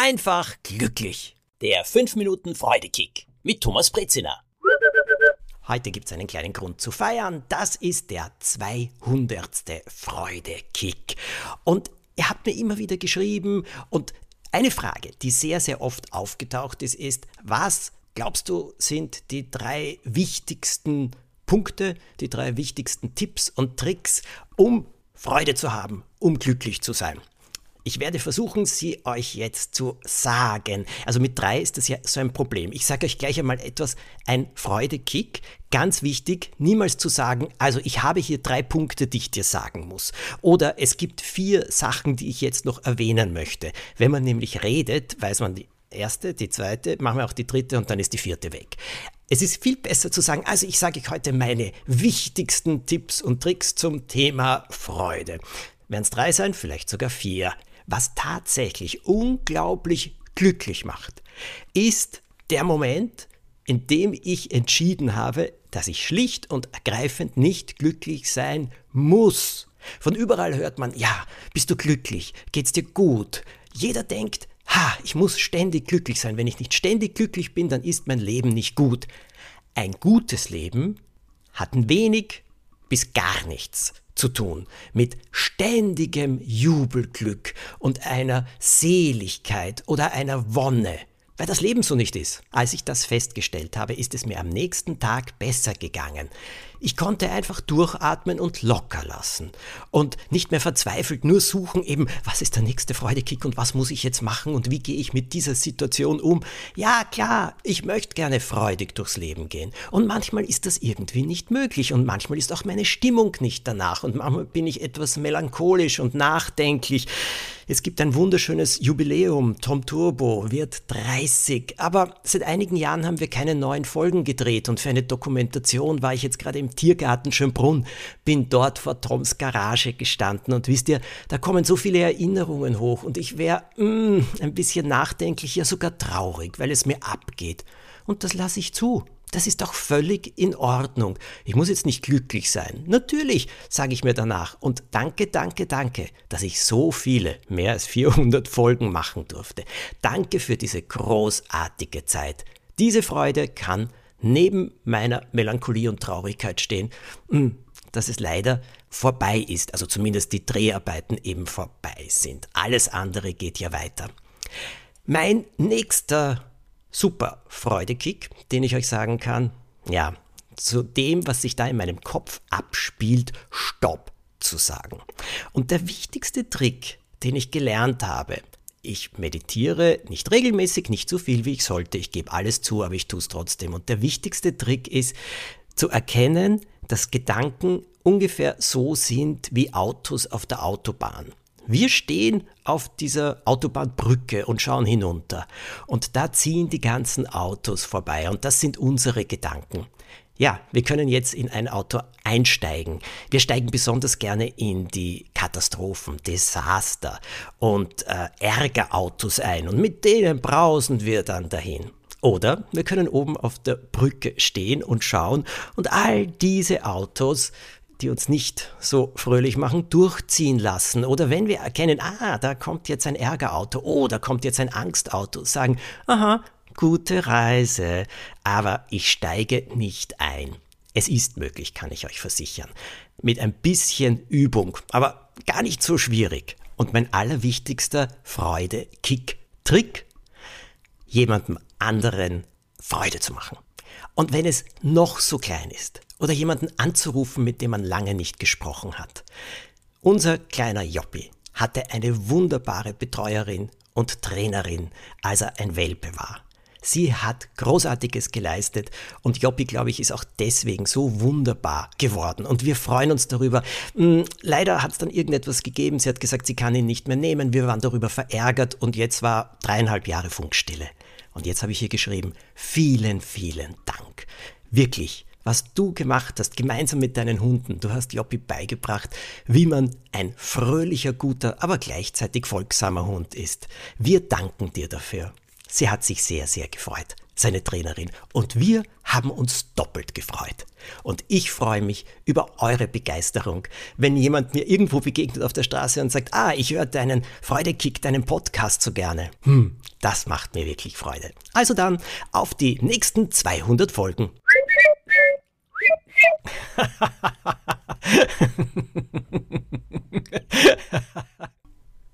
einfach glücklich. Der 5 Minuten Freudekick mit Thomas Brezina. Heute gibt es einen kleinen Grund zu feiern. Das ist der 200. Freudekick. Und ihr habt mir immer wieder geschrieben und eine Frage, die sehr, sehr oft aufgetaucht ist, ist, was glaubst du sind die drei wichtigsten Punkte, die drei wichtigsten Tipps und Tricks, um Freude zu haben, um glücklich zu sein? Ich werde versuchen, sie euch jetzt zu sagen. Also mit drei ist das ja so ein Problem. Ich sage euch gleich einmal etwas, ein Freudekick. Ganz wichtig, niemals zu sagen, also ich habe hier drei Punkte, die ich dir sagen muss. Oder es gibt vier Sachen, die ich jetzt noch erwähnen möchte. Wenn man nämlich redet, weiß man die erste, die zweite, machen wir auch die dritte und dann ist die vierte weg. Es ist viel besser zu sagen, also ich sage euch heute meine wichtigsten Tipps und Tricks zum Thema Freude. Werden es drei sein, vielleicht sogar vier was tatsächlich unglaublich glücklich macht, ist der Moment, in dem ich entschieden habe, dass ich schlicht und ergreifend nicht glücklich sein muss. Von überall hört man, ja, bist du glücklich, geht's dir gut. Jeder denkt, ha, ich muss ständig glücklich sein. Wenn ich nicht ständig glücklich bin, dann ist mein Leben nicht gut. Ein gutes Leben hat ein wenig bis gar nichts zu tun, mit ständigem Jubelglück und einer Seligkeit oder einer Wonne, weil das Leben so nicht ist. Als ich das festgestellt habe, ist es mir am nächsten Tag besser gegangen. Ich konnte einfach durchatmen und locker lassen und nicht mehr verzweifelt nur suchen, eben, was ist der nächste Freudekick und was muss ich jetzt machen und wie gehe ich mit dieser Situation um. Ja, klar, ich möchte gerne freudig durchs Leben gehen und manchmal ist das irgendwie nicht möglich und manchmal ist auch meine Stimmung nicht danach und manchmal bin ich etwas melancholisch und nachdenklich. Es gibt ein wunderschönes Jubiläum. Tom Turbo wird 30. Aber seit einigen Jahren haben wir keine neuen Folgen gedreht und für eine Dokumentation war ich jetzt gerade im Tiergarten Schönbrunn, bin dort vor Toms Garage gestanden und wisst ihr, da kommen so viele Erinnerungen hoch und ich wäre mm, ein bisschen nachdenklich, ja sogar traurig, weil es mir abgeht. Und das lasse ich zu. Das ist doch völlig in Ordnung. Ich muss jetzt nicht glücklich sein. Natürlich, sage ich mir danach. Und danke, danke, danke, dass ich so viele, mehr als 400 Folgen machen durfte. Danke für diese großartige Zeit. Diese Freude kann neben meiner Melancholie und Traurigkeit stehen, hm, dass es leider vorbei ist, also zumindest die Dreharbeiten eben vorbei sind. Alles andere geht ja weiter. Mein nächster super Freudekick, den ich euch sagen kann, ja, zu dem, was sich da in meinem Kopf abspielt, Stopp zu sagen. Und der wichtigste Trick, den ich gelernt habe, ich meditiere nicht regelmäßig, nicht so viel wie ich sollte. Ich gebe alles zu, aber ich tue es trotzdem. Und der wichtigste Trick ist zu erkennen, dass Gedanken ungefähr so sind wie Autos auf der Autobahn. Wir stehen auf dieser Autobahnbrücke und schauen hinunter. Und da ziehen die ganzen Autos vorbei. Und das sind unsere Gedanken. Ja, wir können jetzt in ein Auto einsteigen. Wir steigen besonders gerne in die Katastrophen, Desaster und äh, Ärgerautos ein und mit denen brausen wir dann dahin. Oder wir können oben auf der Brücke stehen und schauen und all diese Autos die uns nicht so fröhlich machen, durchziehen lassen. Oder wenn wir erkennen, ah, da kommt jetzt ein Ärgerauto, oh, da kommt jetzt ein Angstauto, sagen, aha, gute Reise, aber ich steige nicht ein. Es ist möglich, kann ich euch versichern. Mit ein bisschen Übung, aber gar nicht so schwierig. Und mein allerwichtigster Freude-Kick-Trick, jemandem anderen Freude zu machen. Und wenn es noch so klein ist, oder jemanden anzurufen, mit dem man lange nicht gesprochen hat. Unser kleiner Joppi hatte eine wunderbare Betreuerin und Trainerin, als er ein Welpe war. Sie hat Großartiges geleistet und Joppi, glaube ich, ist auch deswegen so wunderbar geworden. Und wir freuen uns darüber. Hm, leider hat es dann irgendetwas gegeben. Sie hat gesagt, sie kann ihn nicht mehr nehmen. Wir waren darüber verärgert und jetzt war dreieinhalb Jahre Funkstille. Und jetzt habe ich hier geschrieben, vielen, vielen Dank. Wirklich, was du gemacht hast, gemeinsam mit deinen Hunden. Du hast Joppi beigebracht, wie man ein fröhlicher, guter, aber gleichzeitig folgsamer Hund ist. Wir danken dir dafür. Sie hat sich sehr, sehr gefreut. seine Trainerin. Und wir haben uns doppelt gefreut. Und ich freue mich über eure Begeisterung, wenn jemand mir irgendwo begegnet auf der Straße und sagt, ah, ich höre deinen Freudekick, deinen Podcast so gerne. Hm, das macht mir wirklich Freude. Also dann auf die nächsten 200 Folgen.